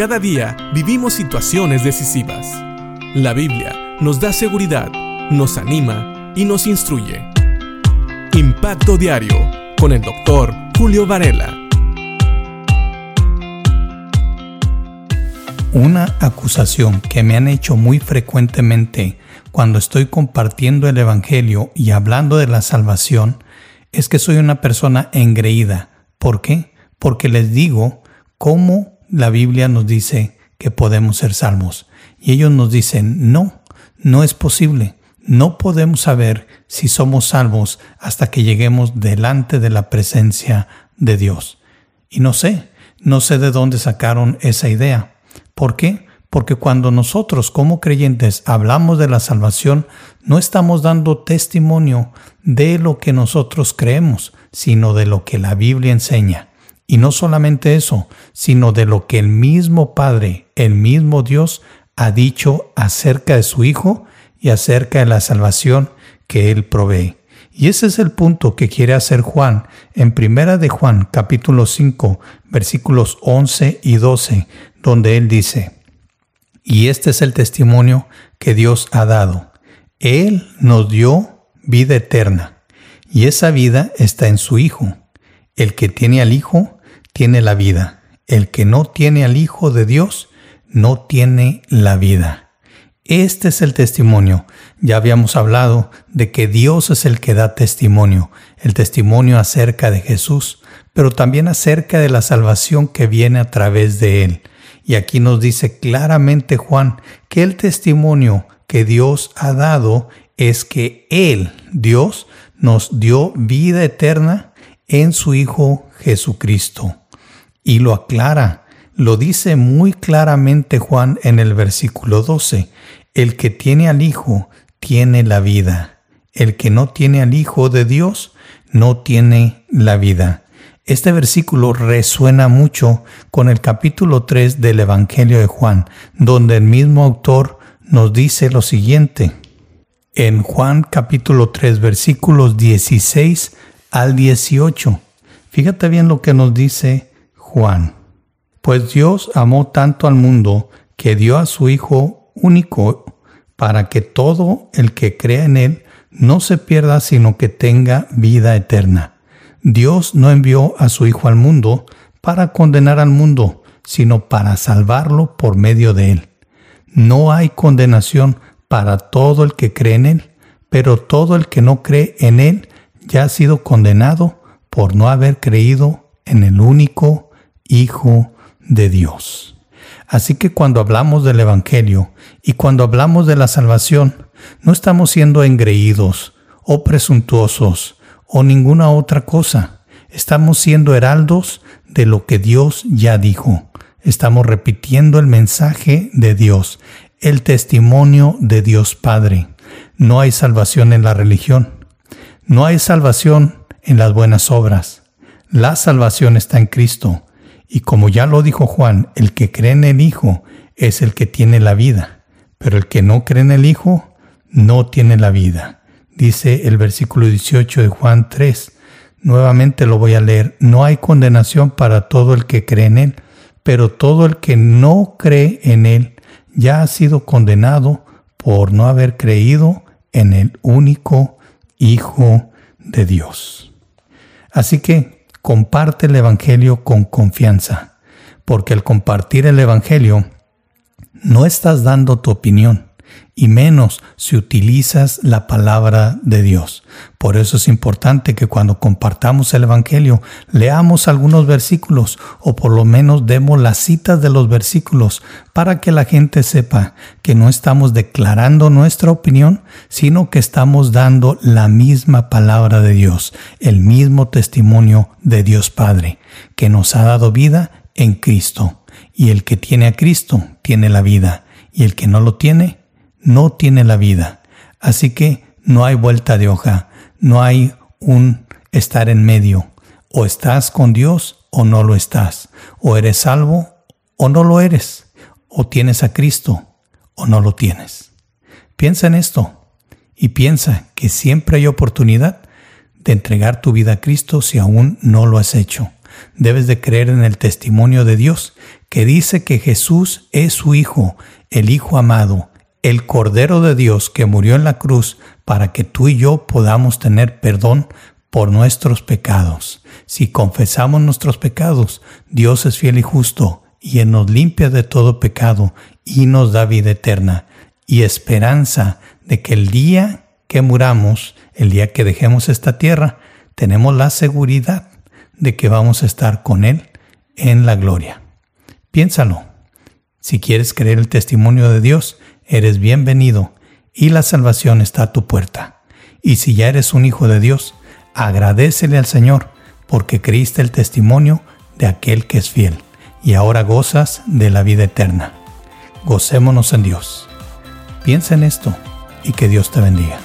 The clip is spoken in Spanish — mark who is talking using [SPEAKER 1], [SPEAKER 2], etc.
[SPEAKER 1] Cada día vivimos situaciones decisivas. La Biblia nos da seguridad, nos anima y nos instruye. Impacto Diario con el doctor Julio Varela.
[SPEAKER 2] Una acusación que me han hecho muy frecuentemente cuando estoy compartiendo el Evangelio y hablando de la salvación es que soy una persona engreída. ¿Por qué? Porque les digo cómo la Biblia nos dice que podemos ser salvos. Y ellos nos dicen, no, no es posible. No podemos saber si somos salvos hasta que lleguemos delante de la presencia de Dios. Y no sé, no sé de dónde sacaron esa idea. ¿Por qué? Porque cuando nosotros como creyentes hablamos de la salvación, no estamos dando testimonio de lo que nosotros creemos, sino de lo que la Biblia enseña. Y no solamente eso, sino de lo que el mismo Padre, el mismo Dios, ha dicho acerca de su Hijo y acerca de la salvación que Él provee. Y ese es el punto que quiere hacer Juan en Primera de Juan capítulo 5 versículos 11 y 12, donde Él dice, Y este es el testimonio que Dios ha dado. Él nos dio vida eterna, y esa vida está en su Hijo. El que tiene al Hijo, tiene la vida. El que no tiene al Hijo de Dios no tiene la vida. Este es el testimonio. Ya habíamos hablado de que Dios es el que da testimonio, el testimonio acerca de Jesús, pero también acerca de la salvación que viene a través de Él. Y aquí nos dice claramente Juan que el testimonio que Dios ha dado es que Él, Dios, nos dio vida eterna en su Hijo Jesucristo y lo aclara. Lo dice muy claramente Juan en el versículo 12. El que tiene al Hijo tiene la vida. El que no tiene al Hijo de Dios no tiene la vida. Este versículo resuena mucho con el capítulo 3 del Evangelio de Juan, donde el mismo autor nos dice lo siguiente. En Juan capítulo 3 versículos 16 al 18. Fíjate bien lo que nos dice Juan. Pues Dios amó tanto al mundo que dio a su Hijo único para que todo el que crea en Él no se pierda, sino que tenga vida eterna. Dios no envió a su Hijo al mundo para condenar al mundo, sino para salvarlo por medio de Él. No hay condenación para todo el que cree en Él, pero todo el que no cree en Él ya ha sido condenado por no haber creído en el único Hijo de Dios. Así que cuando hablamos del Evangelio y cuando hablamos de la salvación, no estamos siendo engreídos o presuntuosos o ninguna otra cosa. Estamos siendo heraldos de lo que Dios ya dijo. Estamos repitiendo el mensaje de Dios, el testimonio de Dios Padre. No hay salvación en la religión. No hay salvación en las buenas obras. La salvación está en Cristo. Y como ya lo dijo Juan, el que cree en el Hijo es el que tiene la vida, pero el que no cree en el Hijo no tiene la vida. Dice el versículo 18 de Juan 3. Nuevamente lo voy a leer. No hay condenación para todo el que cree en Él, pero todo el que no cree en Él ya ha sido condenado por no haber creído en el único Hijo de Dios. Así que comparte el Evangelio con confianza, porque al compartir el Evangelio no estás dando tu opinión, y menos si utilizas la palabra de Dios. Por eso es importante que cuando compartamos el Evangelio leamos algunos versículos o por lo menos demos las citas de los versículos para que la gente sepa que no estamos declarando nuestra opinión, sino que estamos dando la misma palabra de Dios, el mismo testimonio de Dios Padre, que nos ha dado vida en Cristo. Y el que tiene a Cristo tiene la vida, y el que no lo tiene, no tiene la vida. Así que no hay vuelta de hoja, no hay un estar en medio. O estás con Dios o no lo estás. O eres salvo o no lo eres. O tienes a Cristo o no lo tienes. Piensa en esto y piensa que siempre hay oportunidad de entregar tu vida a Cristo si aún no lo has hecho. debes de creer en el testimonio de Dios, que dice que Jesús es su Hijo, el Hijo amado, el Cordero de Dios que murió en la cruz para que tú y yo podamos tener perdón por nuestros pecados. Si confesamos nuestros pecados, Dios es fiel y justo, y Él nos limpia de todo pecado y nos da vida eterna y esperanza de que el día que muramos, el día que dejemos esta tierra, tenemos la seguridad de que vamos a estar con Él en la gloria. Piénsalo. Si quieres creer el testimonio de Dios, eres bienvenido y la salvación está a tu puerta. Y si ya eres un hijo de Dios, agradecele al Señor porque creíste el testimonio de aquel que es fiel y ahora gozas de la vida eterna. Gocémonos en Dios. Piensa en esto y que Dios te bendiga.